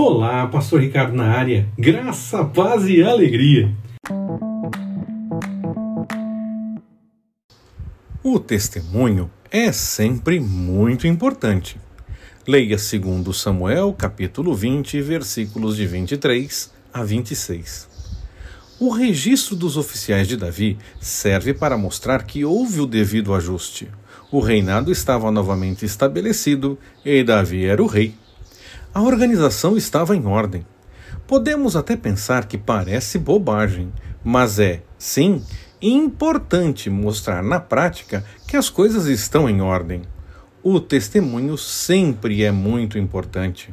Olá, Pastor Ricardo na área. Graça, paz e alegria. O testemunho é sempre muito importante. Leia segundo Samuel, capítulo 20, versículos de 23 a 26. O registro dos oficiais de Davi serve para mostrar que houve o devido ajuste. O reinado estava novamente estabelecido e Davi era o rei. A organização estava em ordem. Podemos até pensar que parece bobagem, mas é, sim, importante mostrar na prática que as coisas estão em ordem. O testemunho sempre é muito importante.